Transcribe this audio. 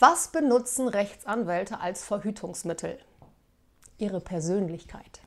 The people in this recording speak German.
Was benutzen Rechtsanwälte als Verhütungsmittel? Ihre Persönlichkeit.